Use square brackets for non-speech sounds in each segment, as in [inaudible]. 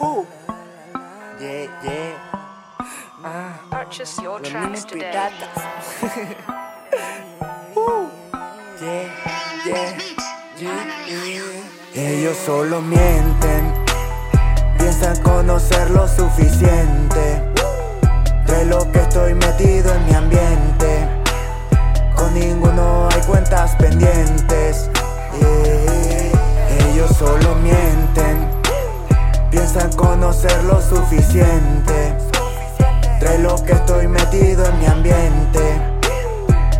uh. [laughs] Yeah, yeah. Ah, Purchase your los tracks today. piratas. [laughs] uh. Yeah, yeah, yeah. Ellos solo mienten, piensan conocer lo suficiente. De lo que estoy metido en mi ambiente. Con ninguno hay cuentas pendientes. Suficiente. De lo que estoy metido en mi ambiente.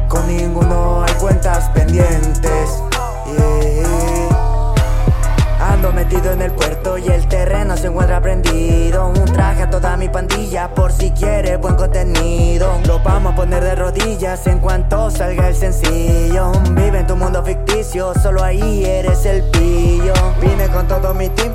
Con ninguno hay cuentas pendientes. Ando metido en el puerto y el terreno se encuentra prendido. Un traje a toda mi pandilla por si quiere buen contenido. Lo vamos a poner de rodillas en cuanto salga el sencillo. Vive en tu mundo ficticio, solo ahí eres el pillo. Vine con todo mi team.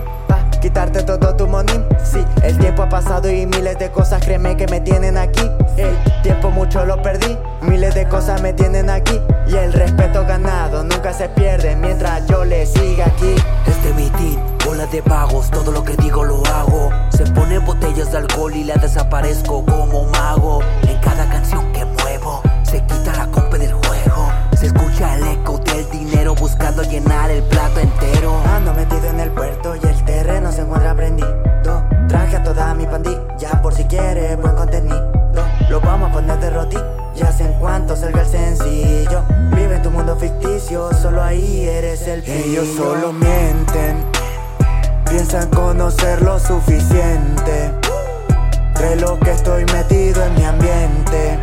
Quitarte todo tu money, sí El tiempo ha pasado y miles de cosas créeme que me tienen aquí El tiempo mucho lo perdí Miles de cosas me tienen aquí Y el respeto ganado nunca se pierde Mientras yo le siga aquí Este mitin, bola de vagos, todo lo que digo lo hago. Se pone botellas de alcohol y la desaparezco como mago. En cada canción quiere buen contenido. Lo vamos a poner de rodillas en cuanto salga el sencillo. Vive en tu mundo ficticio, solo ahí eres el pillo. Ellos solo mienten, piensan conocer lo suficiente. De lo que estoy metido en mi ambiente.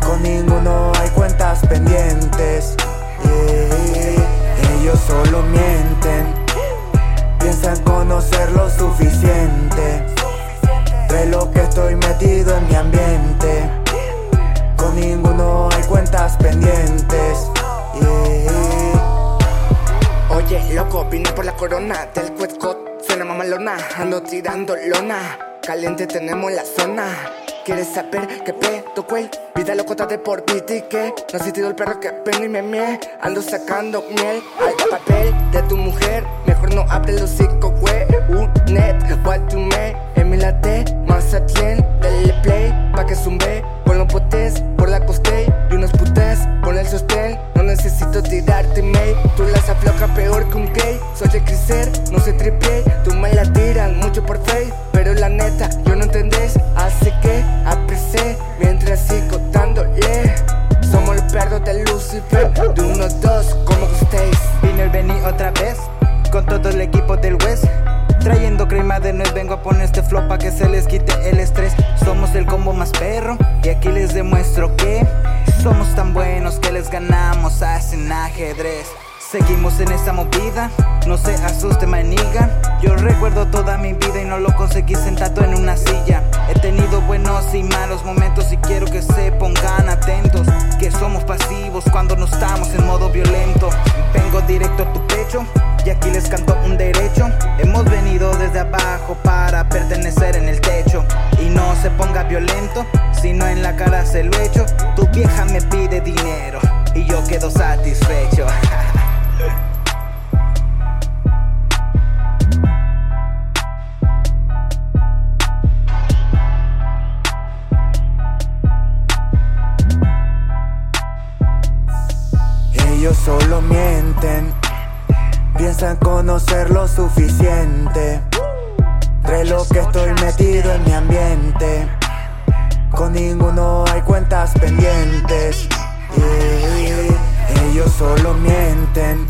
Con ninguno hay cuentas pendientes. Yeah. Ellos solo mienten, corona del Questcot. Suena mamalona, ando tirando lona. Caliente tenemos la zona. ¿Quieres saber qué pedo, güey? Vida locota de por y que No has sentido el perro que vengo y me mie Ando sacando miel al papel de tu mujer Mejor no abre el hocico, güey mail Tú las afloja peor que un gay. Soy el criser, no se triple Tú me la tiran mucho por face. Pero la neta, yo no entendés. Así que aprecié mientras sigo dándole. Somos los perros de Lucifer De unos dos, como gustéis. Vino el Benny otra vez con todo el equipo del West. Trayendo crema de nuez, vengo a poner este flow pa' que se les quite el estrés. Somos el combo más perro y aquí les demuestro que somos tan buenos que les ganamos hacen ajedrez. Seguimos en esta movida, no se asuste maniga. Yo recuerdo toda mi vida y no lo conseguí sentado en una silla. He tenido buenos y malos momentos y quiero que se pongan atentos Que somos pasivos cuando no estamos en modo violento. Vengo directo a tu pecho y aquí les canto un derecho. Hemos venido desde abajo para pertenecer en el techo. Y no se ponga violento, sino en la cara se lo echo. Tu vieja me pide dinero y yo quedo satisfecho. [laughs] Ellos solo mienten, piensan conocer lo suficiente. De lo que estoy metido en mi ambiente. Con ninguno hay cuentas pendientes. Yeah. Ellos solo mienten,